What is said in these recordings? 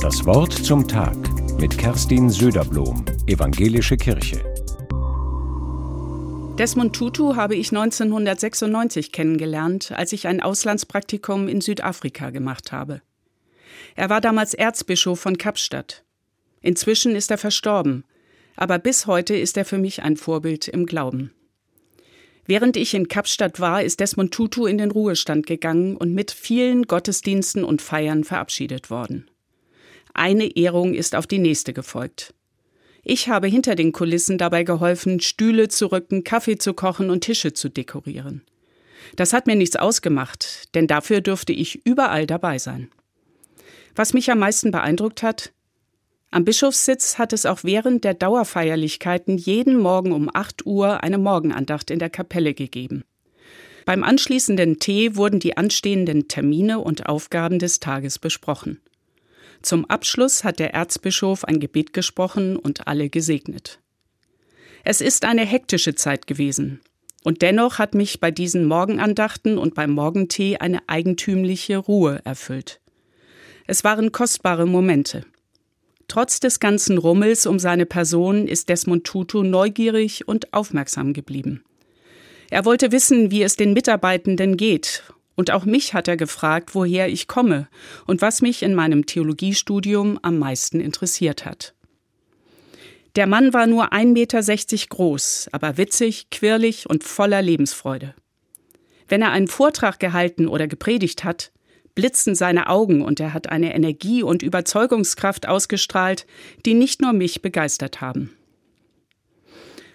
Das Wort zum Tag mit Kerstin Söderblom, Evangelische Kirche. Desmond Tutu habe ich 1996 kennengelernt, als ich ein Auslandspraktikum in Südafrika gemacht habe. Er war damals Erzbischof von Kapstadt. Inzwischen ist er verstorben, aber bis heute ist er für mich ein Vorbild im Glauben. Während ich in Kapstadt war, ist Desmond Tutu in den Ruhestand gegangen und mit vielen Gottesdiensten und Feiern verabschiedet worden. Eine Ehrung ist auf die nächste gefolgt. Ich habe hinter den Kulissen dabei geholfen, Stühle zu rücken, Kaffee zu kochen und Tische zu dekorieren. Das hat mir nichts ausgemacht, denn dafür durfte ich überall dabei sein. Was mich am meisten beeindruckt hat, am Bischofssitz hat es auch während der Dauerfeierlichkeiten jeden Morgen um 8 Uhr eine Morgenandacht in der Kapelle gegeben. Beim anschließenden Tee wurden die anstehenden Termine und Aufgaben des Tages besprochen. Zum Abschluss hat der Erzbischof ein Gebet gesprochen und alle gesegnet. Es ist eine hektische Zeit gewesen. Und dennoch hat mich bei diesen Morgenandachten und beim Morgentee eine eigentümliche Ruhe erfüllt. Es waren kostbare Momente. Trotz des ganzen Rummels um seine Person ist Desmond Tutu neugierig und aufmerksam geblieben. Er wollte wissen, wie es den Mitarbeitenden geht, und auch mich hat er gefragt, woher ich komme und was mich in meinem Theologiestudium am meisten interessiert hat. Der Mann war nur 1,60 Meter groß, aber witzig, quirlig und voller Lebensfreude. Wenn er einen Vortrag gehalten oder gepredigt hat, blitzen seine Augen und er hat eine Energie und Überzeugungskraft ausgestrahlt, die nicht nur mich begeistert haben.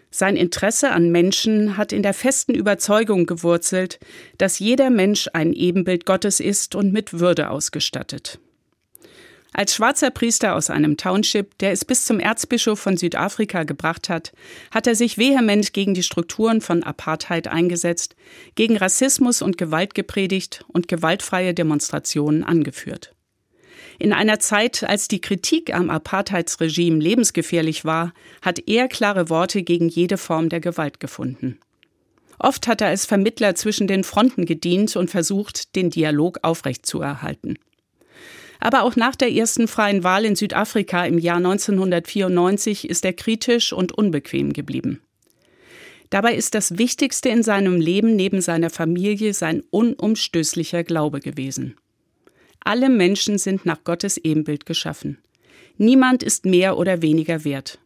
Sein Interesse an Menschen hat in der festen Überzeugung gewurzelt, dass jeder Mensch ein Ebenbild Gottes ist und mit Würde ausgestattet. Als schwarzer Priester aus einem Township, der es bis zum Erzbischof von Südafrika gebracht hat, hat er sich vehement gegen die Strukturen von Apartheid eingesetzt, gegen Rassismus und Gewalt gepredigt und gewaltfreie Demonstrationen angeführt. In einer Zeit, als die Kritik am Apartheidsregime lebensgefährlich war, hat er klare Worte gegen jede Form der Gewalt gefunden. Oft hat er als Vermittler zwischen den Fronten gedient und versucht, den Dialog aufrechtzuerhalten. Aber auch nach der ersten freien Wahl in Südafrika im Jahr 1994 ist er kritisch und unbequem geblieben. Dabei ist das Wichtigste in seinem Leben neben seiner Familie sein unumstößlicher Glaube gewesen. Alle Menschen sind nach Gottes Ebenbild geschaffen. Niemand ist mehr oder weniger wert.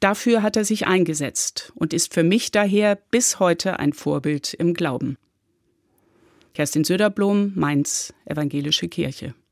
Dafür hat er sich eingesetzt und ist für mich daher bis heute ein Vorbild im Glauben. Kerstin Söderblom, Mainz, Evangelische Kirche.